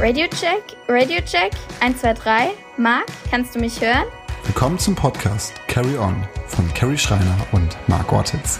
Radiocheck, Radiocheck, 1, 2, 3. Marc, kannst du mich hören? Willkommen zum Podcast Carry On von Carrie Schreiner und Marc Ortiz.